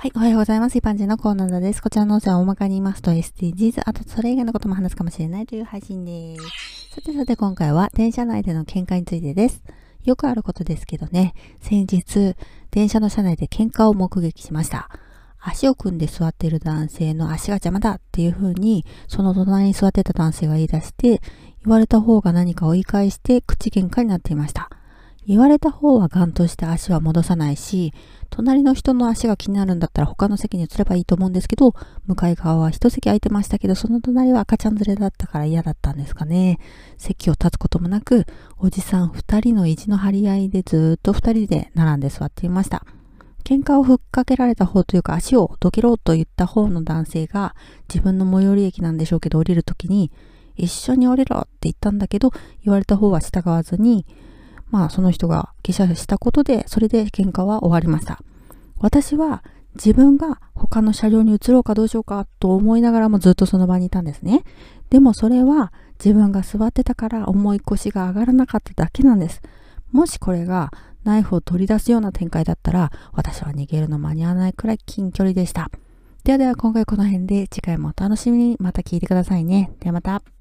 はい、おはようございます。一般人のコーナーです。こちらの音声は大まかに言いますと SDGs、あとそれ以外のことも話すかもしれないという配信です。さてさて今回は電車内での喧嘩についてです。よくあることですけどね、先日、電車の車内で喧嘩を目撃しました。足を組んで座っている男性の足が邪魔だっていう風に、その隣に座ってた男性が言い出して、言われた方が何かを言い返して口喧嘩になっていました。言われた方はガンとして足は戻さないし、隣の人の足が気になるんだったら他の席に移ればいいと思うんですけど、向かい側は一席空いてましたけど、その隣は赤ちゃん連れだったから嫌だったんですかね。席を立つこともなく、おじさん二人の意地の張り合いでずっと二人で並んで座っていました。喧嘩をふっかけられた方というか足をどけろと言った方の男性が自分の最寄り駅なんでしょうけど降りるときに一緒に降りろって言ったんだけど言われた方は従わずにまあその人が下車したことで、それで喧嘩は終わりました。私は自分が他の車両に移ろうかどうしようかと思いながらもずっとその場にいたんですね。でもそれは自分が座ってたから重い腰が上がらなかっただけなんです。もしこれがナイフを取り出すような展開だったら私は逃げるの間に合わないくらい近距離でした。ではでは今回この辺で次回もお楽しみにまた聞いてくださいね。ではまた。